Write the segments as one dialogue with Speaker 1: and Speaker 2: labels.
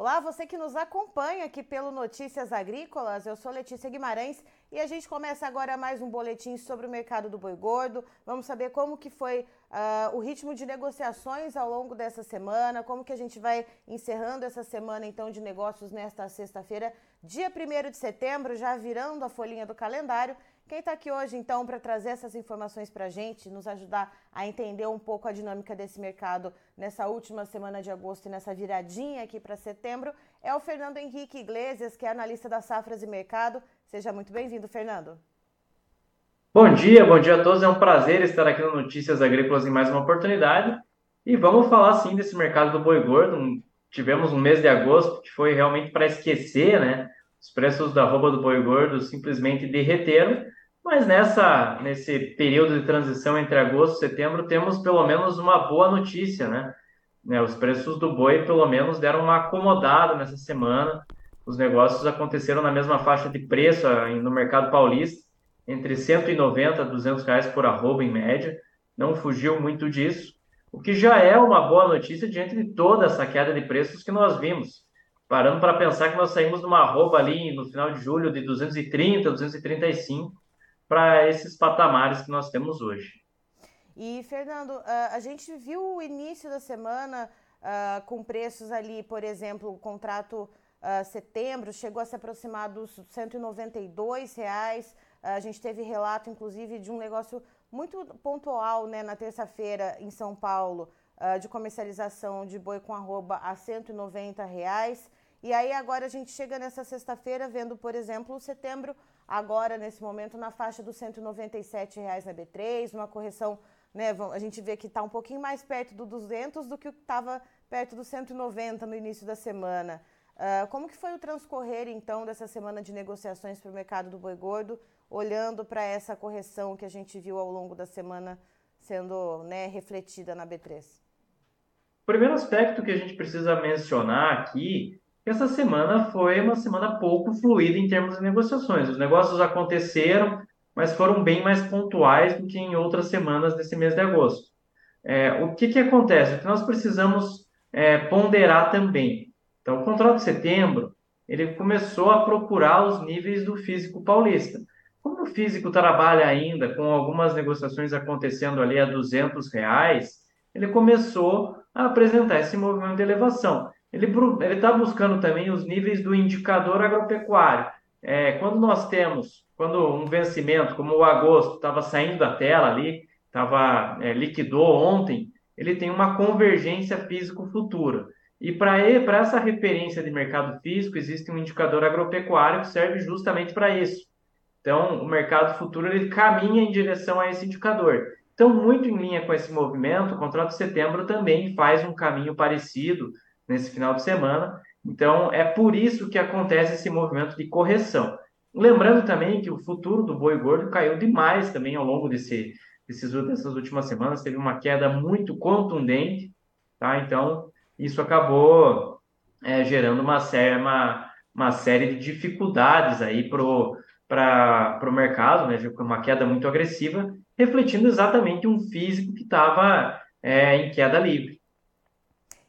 Speaker 1: Olá, você que nos acompanha aqui pelo Notícias Agrícolas. Eu sou Letícia Guimarães e a gente começa agora mais um boletim sobre o mercado do boi gordo. Vamos saber como que foi uh, o ritmo de negociações ao longo dessa semana, como que a gente vai encerrando essa semana então de negócios nesta sexta-feira, dia 1 de setembro, já virando a folhinha do calendário. Quem está aqui hoje, então, para trazer essas informações para a gente, nos ajudar a entender um pouco a dinâmica desse mercado nessa última semana de agosto e nessa viradinha aqui para setembro, é o Fernando Henrique Iglesias, que é analista da Safras e Mercado. Seja muito bem-vindo, Fernando.
Speaker 2: Bom dia, bom dia a todos. É um prazer estar aqui no Notícias Agrícolas em mais uma oportunidade. E vamos falar, sim, desse mercado do boi gordo. Tivemos um mês de agosto que foi realmente para esquecer, né? Os preços da roupa do boi gordo simplesmente derreteram mas nessa, nesse período de transição entre agosto e setembro, temos pelo menos uma boa notícia, né? né? Os preços do boi, pelo menos, deram uma acomodada nessa semana. Os negócios aconteceram na mesma faixa de preço no mercado paulista, entre 190 a 200 reais por arroba em média. Não fugiu muito disso, o que já é uma boa notícia diante de toda essa queda de preços que nós vimos. Parando para pensar que nós saímos de uma arroba ali no final de julho de 230, 235, para esses patamares que nós temos hoje.
Speaker 1: E, Fernando, a gente viu o início da semana com preços ali, por exemplo, o contrato setembro chegou a se aproximar dos 192 reais. A gente teve relato, inclusive, de um negócio muito pontual né, na terça-feira em São Paulo, de comercialização de boi com arroba a 190 reais. E aí agora a gente chega nessa sexta-feira vendo, por exemplo, o setembro agora nesse momento na faixa dos 197 reais na B3, uma correção, né, a gente vê que está um pouquinho mais perto do 200 do que estava perto do 190 no início da semana. Uh, como que foi o transcorrer, então, dessa semana de negociações para o mercado do boi gordo, olhando para essa correção que a gente viu ao longo da semana sendo né, refletida na B3?
Speaker 2: O primeiro aspecto que a gente precisa mencionar aqui essa semana foi uma semana pouco fluida em termos de negociações. Os negócios aconteceram, mas foram bem mais pontuais do que em outras semanas desse mês de agosto. É, o que, que acontece? O que nós precisamos é, ponderar também. Então, o contrato de setembro, ele começou a procurar os níveis do físico paulista. Como o físico trabalha ainda com algumas negociações acontecendo ali a 200 reais, ele começou a apresentar esse movimento de elevação. Ele está buscando também os níveis do indicador agropecuário. É, quando nós temos, quando um vencimento, como o agosto, estava saindo da tela ali, estava é, liquidou ontem, ele tem uma convergência físico-futura. E para essa referência de mercado físico, existe um indicador agropecuário que serve justamente para isso. Então, o mercado futuro ele caminha em direção a esse indicador. Então, muito em linha com esse movimento, o contrato de setembro também faz um caminho parecido, nesse final de semana. Então, é por isso que acontece esse movimento de correção. Lembrando também que o futuro do boi gordo caiu demais também ao longo desse, desses, dessas últimas semanas, teve uma queda muito contundente, tá? Então, isso acabou é, gerando uma série, uma, uma série de dificuldades aí para o mercado, né? Uma queda muito agressiva, refletindo exatamente um físico que estava é, em queda livre.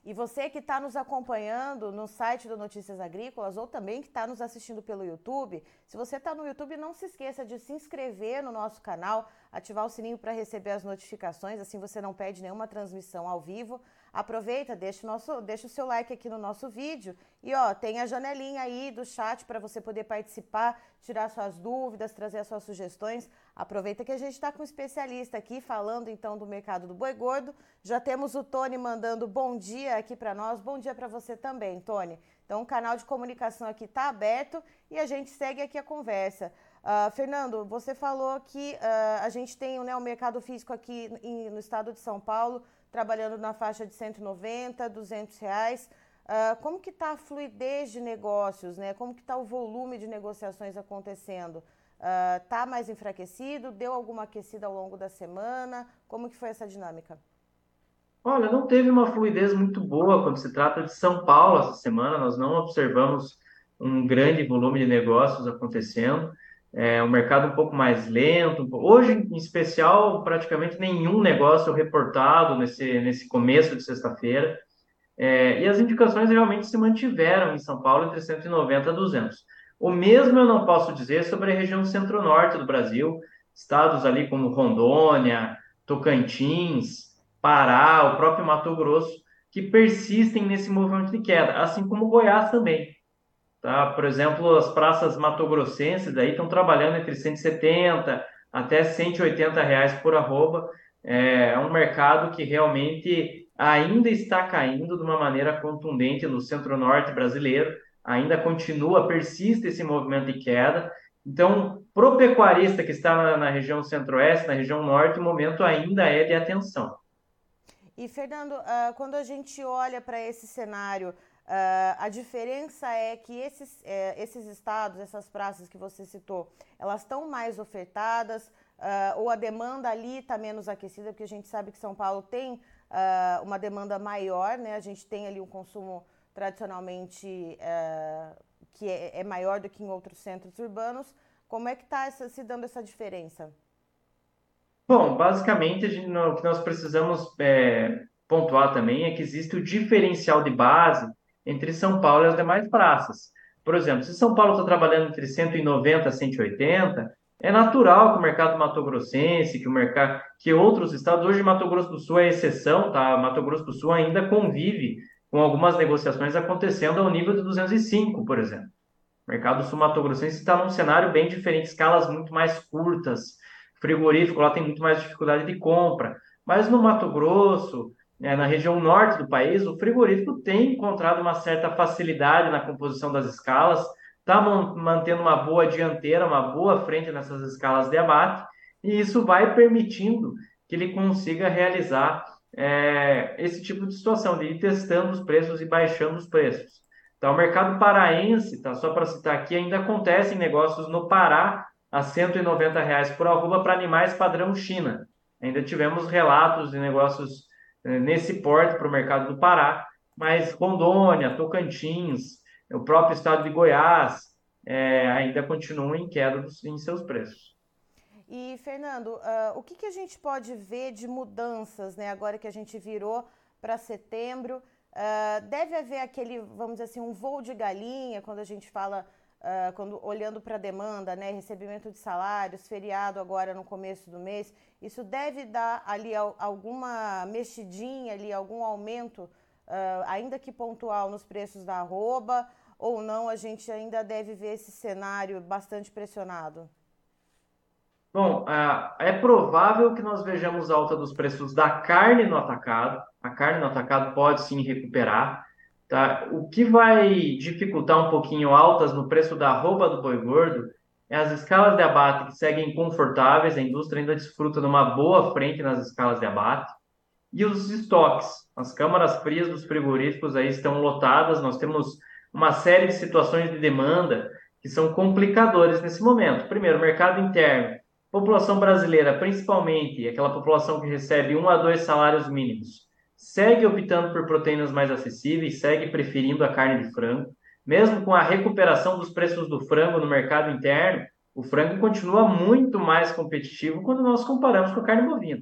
Speaker 1: E você que está nos acompanhando no site do Notícias Agrícolas ou também que está nos assistindo pelo YouTube, se você está no YouTube, não se esqueça de se inscrever no nosso canal, ativar o sininho para receber as notificações, assim você não perde nenhuma transmissão ao vivo. Aproveita, deixa o, nosso, deixa o seu like aqui no nosso vídeo e ó, tem a janelinha aí do chat para você poder participar, tirar suas dúvidas, trazer as suas sugestões. Aproveita que a gente está com um especialista aqui falando então do mercado do boi gordo. Já temos o Tony mandando bom dia aqui para nós. Bom dia para você também, Tony. Então o canal de comunicação aqui está aberto e a gente segue aqui a conversa. Uh, Fernando, você falou que uh, a gente tem né, o mercado físico aqui em, no estado de São Paulo trabalhando na faixa de 190, 200 reais. Uh, como que está a fluidez de negócios, né? Como que está o volume de negociações acontecendo? Está uh, mais enfraquecido? Deu alguma aquecida ao longo da semana? Como que foi essa dinâmica?
Speaker 2: Olha, não teve uma fluidez muito boa quando se trata de São Paulo essa semana. Nós não observamos um grande volume de negócios acontecendo é, um mercado um pouco mais lento. Hoje, em especial, praticamente nenhum negócio reportado nesse, nesse começo de sexta-feira. É, e as indicações realmente se mantiveram em São Paulo entre 190 e 200. O mesmo eu não posso dizer sobre a região centro-norte do Brasil, estados ali como Rondônia, Tocantins, Pará, o próprio Mato Grosso, que persistem nesse movimento de queda, assim como Goiás também. Tá? Por exemplo, as praças matogrossenses aí estão trabalhando entre 170 até 180 reais por arroba. É, é um mercado que realmente ainda está caindo de uma maneira contundente no centro-norte brasileiro, ainda continua, persiste esse movimento de queda. Então, para o pecuarista que está na, região centro-oeste, na região norte, o momento ainda é de atenção.
Speaker 1: E, Fernando, uh, quando a gente olha para esse cenário, uh, a diferença é que esses, uh, esses estados, essas praças que você citou, elas estão mais ofertadas, uh, ou a demanda ali está menos aquecida, porque a gente sabe que São Paulo tem uma demanda maior, né? A gente tem ali um consumo tradicionalmente que é, é, maior do que em outros centros urbanos. Como é que está se dando essa diferença?
Speaker 2: Bom, basicamente, o que nós precisamos é, pontuar também é que existe o diferencial de base entre São Paulo e as demais praças. Por exemplo, se São Paulo está trabalhando entre 190 a 180, é natural que o mercado mato-grossense, que o mercado, que outros estados, hoje Mato Grosso do Sul é exceção, tá? Mato Grosso do Sul ainda convive com algumas negociações acontecendo ao nível de 205, por exemplo. O mercado sul-mato-grossense está num cenário bem diferente, escalas muito mais curtas, frigorífico lá tem muito mais dificuldade de compra. Mas no Mato Grosso, né, na região norte do país, o frigorífico tem encontrado uma certa facilidade na composição das escalas, está mantendo uma boa dianteira, uma boa frente nessas escalas de abate, e isso vai permitindo que ele consiga realizar é, esse tipo de situação, de ir testando os preços e baixando os preços. Então, o mercado paraense, tá, só para citar aqui, ainda acontecem negócios no Pará a 190 reais por arroba para animais padrão China. Ainda tivemos relatos de negócios nesse porte para o mercado do Pará, mas Rondônia, Tocantins, o próprio estado de Goiás é, ainda continuam em queda dos, em seus preços.
Speaker 1: E, Fernando, uh, o que, que, a gente pode ver de mudanças, né, agora que a gente virou para setembro? Uh, deve haver aquele, vamos dizer assim, um voo de galinha, quando a gente fala Uh, quando olhando para a demanda, né, recebimento de salários, feriado agora no começo do mês, isso deve dar ali alguma mexidinha ali, algum aumento, uh, ainda que pontual, nos preços da arroba, ou não, a gente ainda deve ver esse cenário bastante pressionado?
Speaker 2: Bom, uh, é provável que nós vejamos alta dos preços da carne no atacado. A carne no atacado pode sim recuperar. Tá? O que vai dificultar um pouquinho altas no preço da arroba do boi gordo é as escalas de abate que seguem confortáveis, a indústria ainda desfruta de uma boa frente nas escalas de abate, e os estoques. As câmaras frias dos frigoríficos aí estão lotadas, nós temos uma série de situações de demanda que são complicadores nesse momento. Primeiro, mercado interno. População brasileira, principalmente aquela população que recebe um a dois salários mínimos, segue optando por proteínas mais acessíveis, segue preferindo a carne de frango. Mesmo com a recuperação dos preços do frango no mercado interno, o frango continua muito mais competitivo quando nós comparamos com a carne bovina.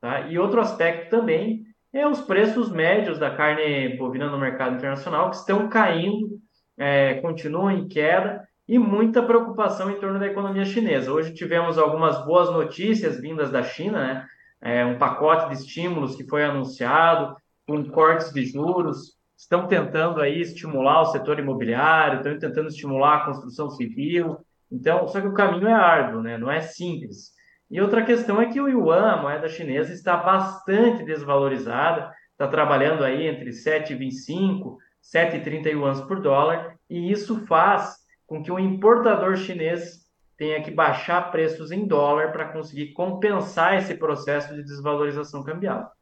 Speaker 2: Tá? E outro aspecto também é os preços médios da carne bovina no mercado internacional, que estão caindo, é, continuam em queda, e muita preocupação em torno da economia chinesa. Hoje tivemos algumas boas notícias vindas da China, né? É, um pacote de estímulos que foi anunciado, com cortes de juros, estão tentando aí estimular o setor imobiliário, estão tentando estimular a construção civil. Então, só que o caminho é árduo, né? não é simples. E outra questão é que o yuan, a moeda chinesa, está bastante desvalorizada, está trabalhando aí entre 7,25 7,30 yuans por dólar, e isso faz com que o importador chinês tenha que baixar preços em dólar para conseguir compensar esse processo de desvalorização cambial.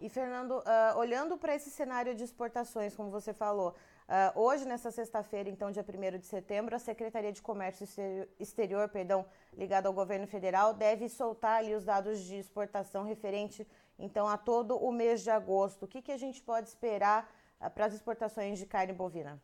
Speaker 1: E, Fernando, uh, olhando para esse cenário de exportações, como você falou, uh, hoje, nessa sexta-feira, então, dia 1 de setembro, a Secretaria de Comércio Exterior, Exterior perdão, ligada ao governo federal, deve soltar ali os dados de exportação referente, então, a todo o mês de agosto. O que, que a gente pode esperar uh, para as exportações de carne bovina?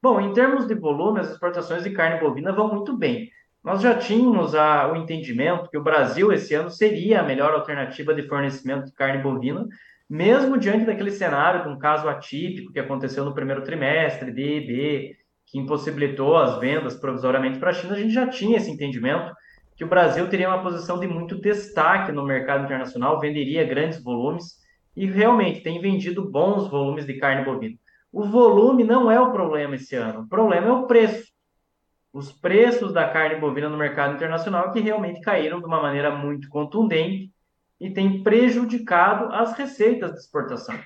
Speaker 2: Bom, em termos de volume, as exportações de carne bovina vão muito bem. Nós já tínhamos a, o entendimento que o Brasil esse ano seria a melhor alternativa de fornecimento de carne bovina, mesmo diante daquele cenário de um caso atípico que aconteceu no primeiro trimestre, D, B, que impossibilitou as vendas provisoriamente para a China, a gente já tinha esse entendimento que o Brasil teria uma posição de muito destaque no mercado internacional, venderia grandes volumes e realmente tem vendido bons volumes de carne bovina. O volume não é o problema esse ano, o problema é o preço. Os preços da carne bovina no mercado internacional que realmente caíram de uma maneira muito contundente e tem prejudicado as receitas de exportação.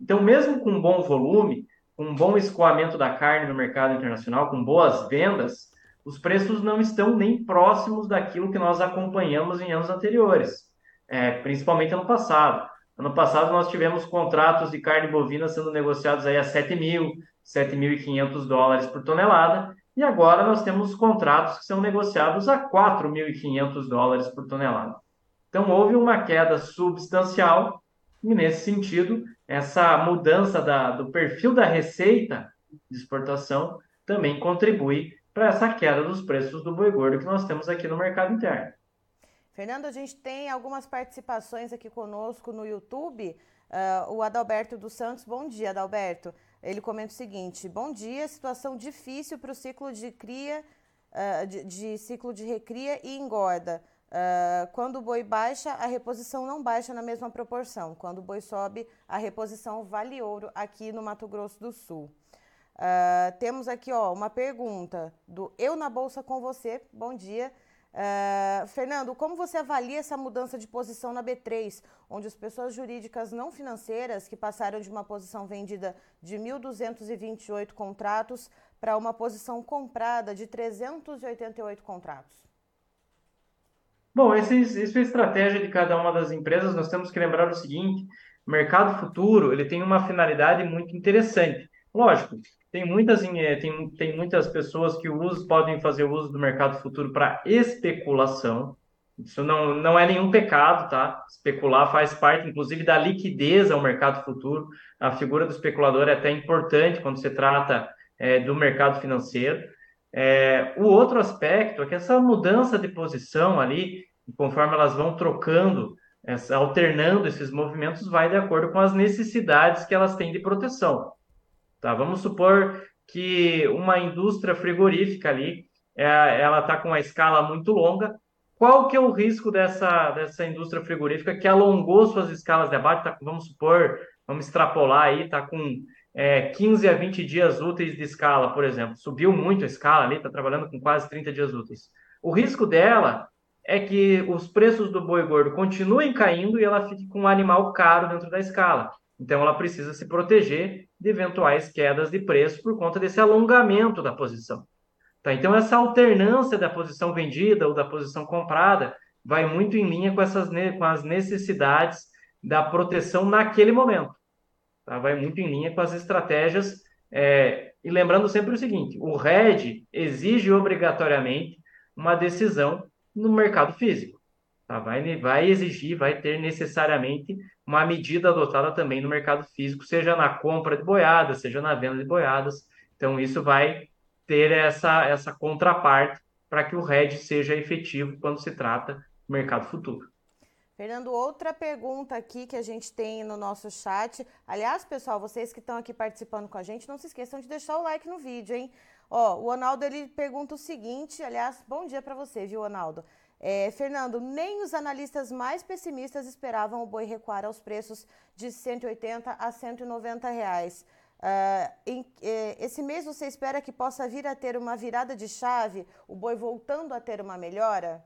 Speaker 2: Então, mesmo com um bom volume, com um bom escoamento da carne no mercado internacional, com boas vendas, os preços não estão nem próximos daquilo que nós acompanhamos em anos anteriores, é, principalmente ano passado. Ano passado nós tivemos contratos de carne bovina sendo negociados aí a 7 mil, 7.500 dólares por tonelada, e agora nós temos contratos que são negociados a 4.500 dólares por tonelada. Então houve uma queda substancial e nesse sentido essa mudança da, do perfil da receita de exportação também contribui para essa queda dos preços do boi gordo que nós temos aqui no mercado interno.
Speaker 1: Fernando, a gente tem algumas participações aqui conosco no YouTube. Uh, o Adalberto dos Santos, bom dia, Adalberto. Ele comenta o seguinte: bom dia, situação difícil para o ciclo de cria, uh, de, de, ciclo de recria e engorda. Uh, quando o boi baixa, a reposição não baixa na mesma proporção. Quando o boi sobe, a reposição vale ouro aqui no Mato Grosso do Sul. Temos aqui ó, uma pergunta do Eu na Bolsa com você. Bom dia. Uh, Fernando, como você avalia essa mudança de posição na B3, onde as pessoas jurídicas não financeiras que passaram de uma posição vendida de 1.228 contratos para uma posição comprada de 388 contratos?
Speaker 2: Bom, isso é a estratégia de cada uma das empresas. Nós temos que lembrar o seguinte: mercado futuro ele tem uma finalidade muito interessante. Lógico, tem muitas, eh, tem, tem muitas pessoas que usam, podem fazer uso do mercado futuro para especulação. Isso não, não é nenhum pecado, tá? Especular faz parte, inclusive, da liquidez ao mercado futuro. A figura do especulador é até importante quando se trata é, do mercado financeiro. É, o outro aspecto é que essa mudança de posição ali, conforme elas vão trocando, essa, alternando esses movimentos, vai de acordo com as necessidades que elas têm de proteção. Tá? Vamos supor que uma indústria frigorífica ali, é, ela está com uma escala muito longa. Qual que é o risco dessa, dessa indústria frigorífica que alongou suas escalas de abate? Tá, vamos supor, vamos extrapolar aí, está com é, 15 a 20 dias úteis de escala, por exemplo. Subiu muito a escala ali, está trabalhando com quase 30 dias úteis. O risco dela é que os preços do boi gordo continuem caindo e ela fique com um animal caro dentro da escala. Então, ela precisa se proteger de eventuais quedas de preço por conta desse alongamento da posição. Tá? Então, essa alternância da posição vendida ou da posição comprada vai muito em linha com, essas, com as necessidades da proteção naquele momento. Tá? Vai muito em linha com as estratégias. É... e lembrando sempre o seguinte: o RED exige obrigatoriamente uma decisão no mercado físico. Tá? Vai, vai exigir, vai ter necessariamente uma medida adotada também no mercado físico, seja na compra de boiadas, seja na venda de boiadas. Então, isso vai ter essa, essa contraparte para que o RED seja efetivo quando se trata do mercado futuro.
Speaker 1: Fernando, outra pergunta aqui que a gente tem no nosso chat. Aliás, pessoal, vocês que estão aqui participando com a gente, não se esqueçam de deixar o like no vídeo, hein? Ó, o Ronaldo ele pergunta o seguinte, aliás, bom dia para você, viu, Ronaldo? É, Fernando, nem os analistas mais pessimistas esperavam o boi recuar aos preços de 180 a 190 reais. Uh, em, eh, esse mês você espera que possa vir a ter uma virada de chave, o boi voltando a ter uma melhora?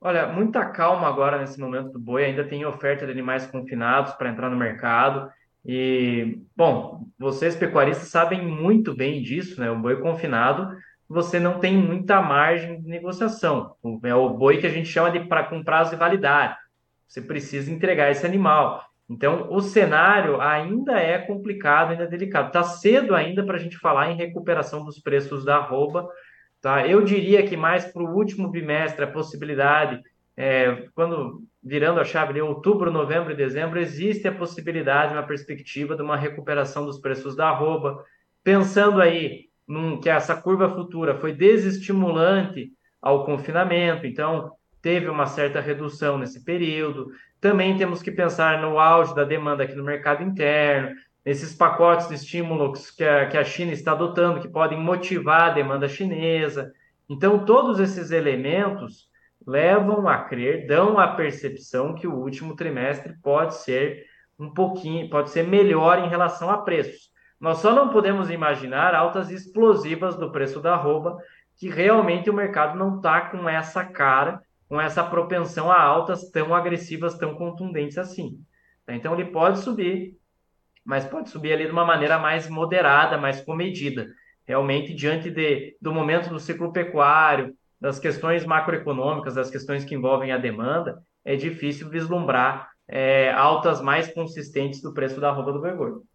Speaker 2: Olha, muita calma agora nesse momento do boi. Ainda tem oferta de animais confinados para entrar no mercado. E, bom, vocês pecuaristas sabem muito bem disso, né? O boi confinado você não tem muita margem de negociação. É o boi que a gente chama de pra, com prazo de validade. Você precisa entregar esse animal. Então, o cenário ainda é complicado, ainda é delicado. Está cedo ainda para a gente falar em recuperação dos preços da arroba. Tá? Eu diria que mais para o último bimestre, a possibilidade, é, quando virando a chave de outubro, novembro e dezembro, existe a possibilidade, uma perspectiva de uma recuperação dos preços da arroba. Pensando aí num, que essa curva futura foi desestimulante ao confinamento. Então, teve uma certa redução nesse período. Também temos que pensar no auge da demanda aqui no mercado interno, nesses pacotes de estímulos que a, que a China está adotando, que podem motivar a demanda chinesa. Então, todos esses elementos levam a crer, dão a percepção que o último trimestre pode ser um pouquinho, pode ser melhor em relação a preços. Nós só não podemos imaginar altas explosivas do preço da arroba, que realmente o mercado não está com essa cara, com essa propensão a altas tão agressivas, tão contundentes assim. Então ele pode subir, mas pode subir ali de uma maneira mais moderada, mais comedida. Realmente, diante de, do momento do ciclo pecuário, das questões macroeconômicas, das questões que envolvem a demanda, é difícil vislumbrar é, altas mais consistentes do preço da arroba do gordo.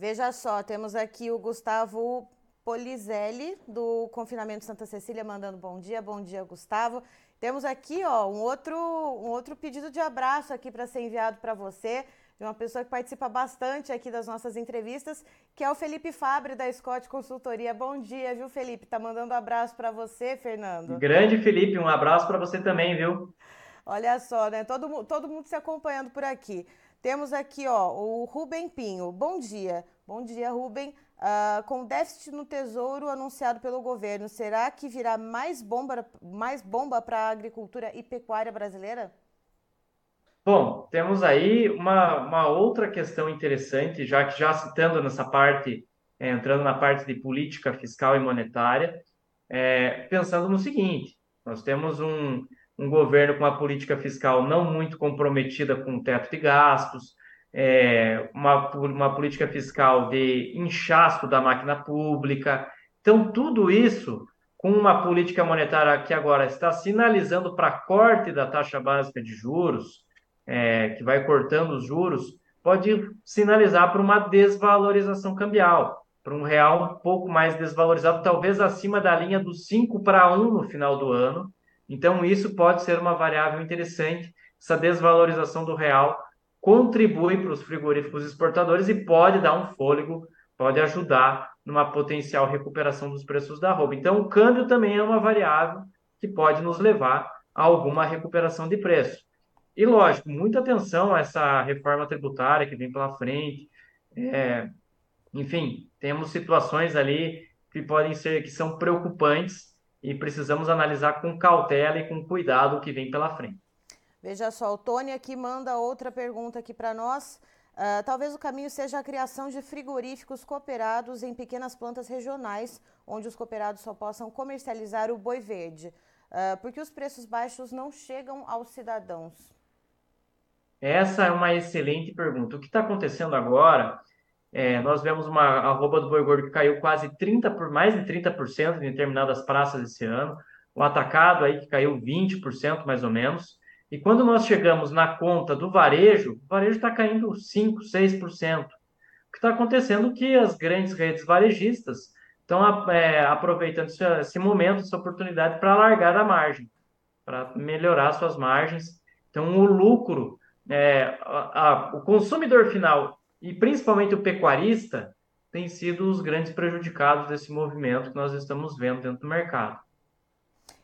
Speaker 1: Veja só, temos aqui o Gustavo Polizelli, do Confinamento Santa Cecília, mandando bom dia. Bom dia, Gustavo. Temos aqui ó, um, outro, um outro pedido de abraço aqui para ser enviado para você, de uma pessoa que participa bastante aqui das nossas entrevistas, que é o Felipe Fabre, da Scott Consultoria. Bom dia, viu, Felipe? Tá mandando um abraço para você, Fernando.
Speaker 2: Grande Felipe, um abraço para você também, viu?
Speaker 1: Olha só, né? Todo, todo mundo se acompanhando por aqui. Temos aqui, ó, o Rubem Pinho. Bom dia. Bom dia, Rubem. Uh, com déficit no tesouro anunciado pelo governo, será que virá mais bomba mais bomba para a agricultura e pecuária brasileira?
Speaker 2: Bom, temos aí uma, uma outra questão interessante, já que já citando nessa parte, é, entrando na parte de política fiscal e monetária, é, pensando no seguinte: nós temos um, um governo com uma política fiscal não muito comprometida com o teto de gastos, é, uma, uma política fiscal de inchaço da máquina pública. Então, tudo isso com uma política monetária que agora está sinalizando para corte da taxa básica de juros, é, que vai cortando os juros, pode sinalizar para uma desvalorização cambial, para um real um pouco mais desvalorizado, talvez acima da linha do 5 para 1 no final do ano, então, isso pode ser uma variável interessante. Essa desvalorização do real contribui para os frigoríficos exportadores e pode dar um fôlego, pode ajudar numa potencial recuperação dos preços da roupa. Então, o câmbio também é uma variável que pode nos levar a alguma recuperação de preço. E, lógico, muita atenção a essa reforma tributária que vem pela frente. É, enfim, temos situações ali que podem ser, que são preocupantes e precisamos analisar com cautela e com cuidado o que vem pela frente.
Speaker 1: Veja só, o Tony aqui manda outra pergunta aqui para nós. Uh, talvez o caminho seja a criação de frigoríficos cooperados em pequenas plantas regionais, onde os cooperados só possam comercializar o boi verde, uh, porque os preços baixos não chegam aos cidadãos.
Speaker 2: Essa é uma excelente pergunta. O que está acontecendo agora é, nós vemos uma arroba do boi gordo que caiu quase 30 por mais de 30% em determinadas praças esse ano, o atacado aí que caiu 20% mais ou menos. E quando nós chegamos na conta do varejo, o varejo está caindo 5, 6%. O que está acontecendo é que as grandes redes varejistas estão é, aproveitando esse, esse momento, essa oportunidade para largar a margem, para melhorar suas margens. Então, o lucro, é, a, a, o consumidor final e principalmente o pecuarista tem sido os grandes prejudicados desse movimento que nós estamos vendo dentro do mercado.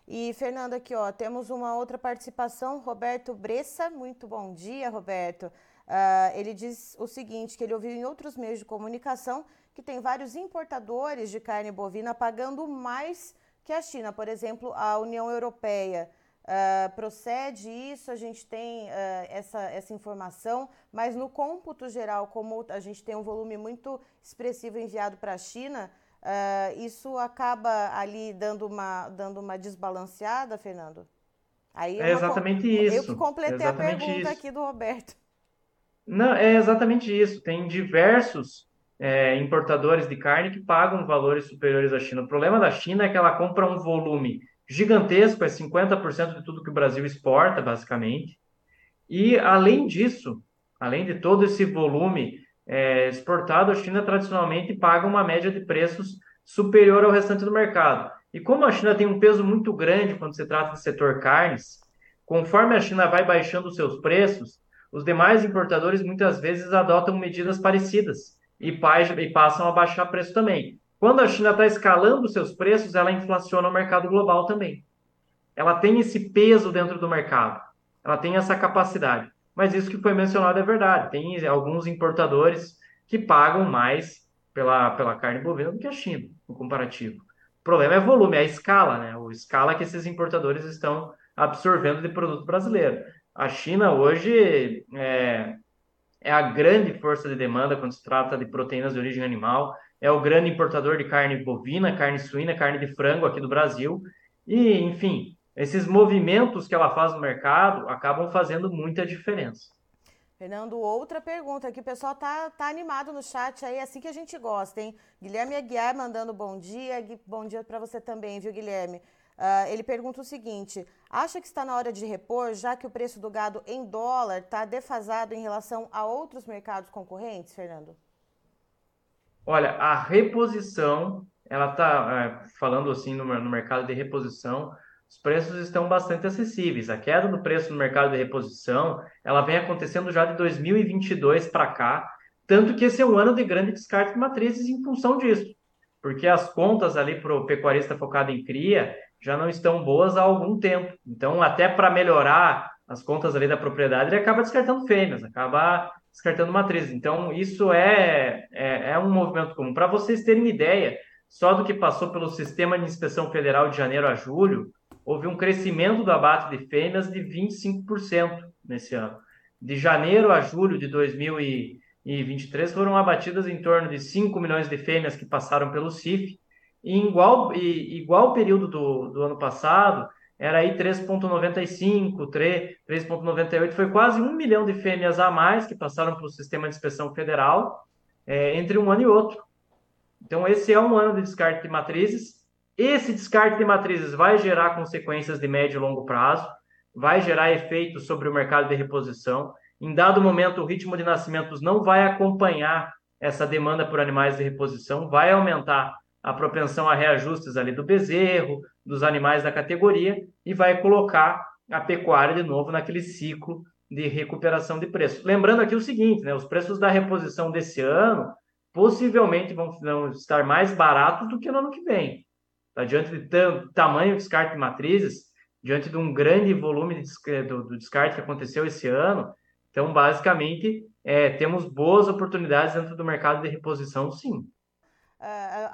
Speaker 1: E, Fernando, aqui ó, temos uma outra participação, Roberto Bressa. Muito bom dia, Roberto. Uh, ele diz o seguinte: que ele ouviu em outros meios de comunicação que tem vários importadores de carne bovina pagando mais que a China, por exemplo, a União Europeia. Uh, procede isso, a gente tem uh, essa, essa informação, mas no cômputo geral, como a gente tem um volume muito expressivo enviado para a China, uh, isso acaba ali dando uma, dando uma desbalanceada, Fernando?
Speaker 2: Aí é exatamente uma, isso.
Speaker 1: Eu que completei a pergunta isso. aqui do Roberto.
Speaker 2: Não, é exatamente isso. Tem diversos é, importadores de carne que pagam valores superiores à China. O problema da China é que ela compra um volume gigantesco, é 50% de tudo que o Brasil exporta, basicamente. E, além disso, além de todo esse volume é, exportado, a China tradicionalmente paga uma média de preços superior ao restante do mercado. E como a China tem um peso muito grande quando se trata do setor carnes, conforme a China vai baixando os seus preços, os demais importadores muitas vezes adotam medidas parecidas e, e passam a baixar preço também. Quando a China está escalando seus preços, ela inflaciona o mercado global também. ela tem esse peso dentro do mercado, ela tem essa capacidade. Mas isso que foi mencionado é verdade. Tem alguns importadores que pagam mais pela, pela carne bovina do que a China, no comparativo. O problema é volume, é a escala, né? O escala que esses importadores estão absorvendo de produto brasileiro. A China hoje é, é a grande força de demanda quando se trata de proteínas de origem animal, é o grande importador de carne bovina, carne suína, carne de frango aqui do Brasil. E, enfim, esses movimentos que ela faz no mercado acabam fazendo muita diferença.
Speaker 1: Fernando, outra pergunta aqui, o pessoal tá, tá animado no chat aí, é assim que a gente gosta, hein? Guilherme Aguiar mandando bom dia, bom dia para você também, viu, Guilherme? Uh, ele pergunta o seguinte: acha que está na hora de repor, já que o preço do gado em dólar está defasado em relação a outros mercados concorrentes, Fernando?
Speaker 2: Olha, a reposição, ela está é, falando assim no, no mercado de reposição, os preços estão bastante acessíveis. A queda do preço no mercado de reposição, ela vem acontecendo já de 2022 para cá, tanto que esse é um ano de grande descarte de matrizes em função disso, porque as contas ali para o pecuarista focado em cria já não estão boas há algum tempo. Então, até para melhorar as contas ali da propriedade, ele acaba descartando fêmeas, acaba descartando matrizes. Então, isso é, é, é um movimento comum. Para vocês terem uma ideia, só do que passou pelo Sistema de Inspeção Federal de janeiro a julho, houve um crescimento do abate de fêmeas de 25% nesse ano. De janeiro a julho de 2023 foram abatidas em torno de 5 milhões de fêmeas que passaram pelo CIF, e igual, e, igual período do, do ano passado, era aí 3,95, 3,98, foi quase um milhão de fêmeas a mais que passaram pelo sistema de inspeção federal é, entre um ano e outro. Então, esse é um ano de descarte de matrizes, esse descarte de matrizes vai gerar consequências de médio e longo prazo, vai gerar efeitos sobre o mercado de reposição. Em dado momento, o ritmo de nascimentos não vai acompanhar essa demanda por animais de reposição, vai aumentar a propensão a reajustes ali do bezerro, dos animais da categoria e vai colocar a pecuária de novo naquele ciclo de recuperação de preços. Lembrando aqui o seguinte, né, os preços da reposição desse ano possivelmente vão estar mais baratos do que no ano que vem. Tá? Diante de tamanho descarte de matrizes, diante de um grande volume de, do, do descarte que aconteceu esse ano, então, basicamente, é, temos boas oportunidades dentro do mercado de reposição, sim.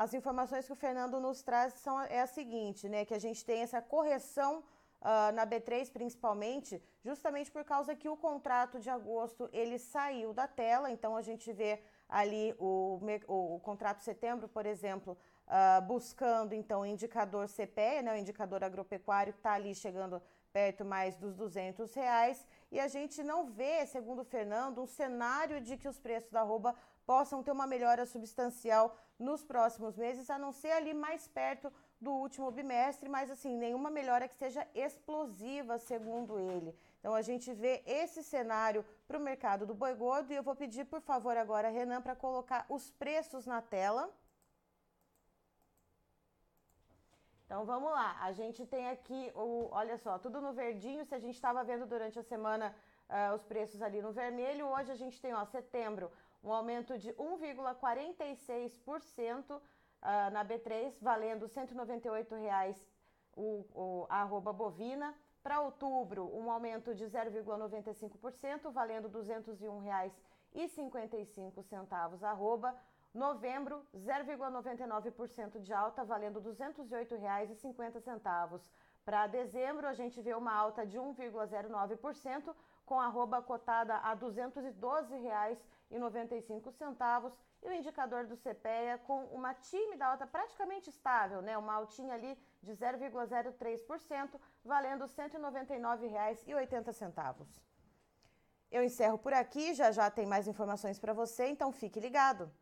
Speaker 1: As informações que o Fernando nos traz são é a seguinte, né, que a gente tem essa correção uh, na B3 principalmente, justamente por causa que o contrato de agosto ele saiu da tela, então a gente vê ali o, o, o contrato de setembro, por exemplo, uh, buscando então o indicador CPE, né, o indicador agropecuário, que está ali chegando perto mais dos 200 reais, e a gente não vê, segundo o Fernando, um cenário de que os preços da arroba possam ter uma melhora substancial nos próximos meses, a não ser ali mais perto do último bimestre, mas assim, nenhuma melhora que seja explosiva, segundo ele. Então a gente vê esse cenário para o mercado do boi gordo e eu vou pedir, por favor, agora, Renan, para colocar os preços na tela. Então vamos lá, a gente tem aqui o, olha só, tudo no verdinho. Se a gente estava vendo durante a semana uh, os preços ali no vermelho, hoje a gente tem, ó, setembro, um aumento de 1,46% uh, ah, na B3, valendo R$ 198,00 o, a arroba bovina. Para outubro, um aumento de 0,95%, valendo R$ 201,55 arroba. Novembro, 0,99% de alta, valendo R$ 208,50. Para dezembro, a gente vê uma alta de 1,09%, com arroba cotada a R$ 212,95 e o indicador do CPEA com uma tímida alta praticamente estável, né? uma altinha ali de 0,03%, valendo R$ 199,80. Eu encerro por aqui, já já tem mais informações para você, então fique ligado.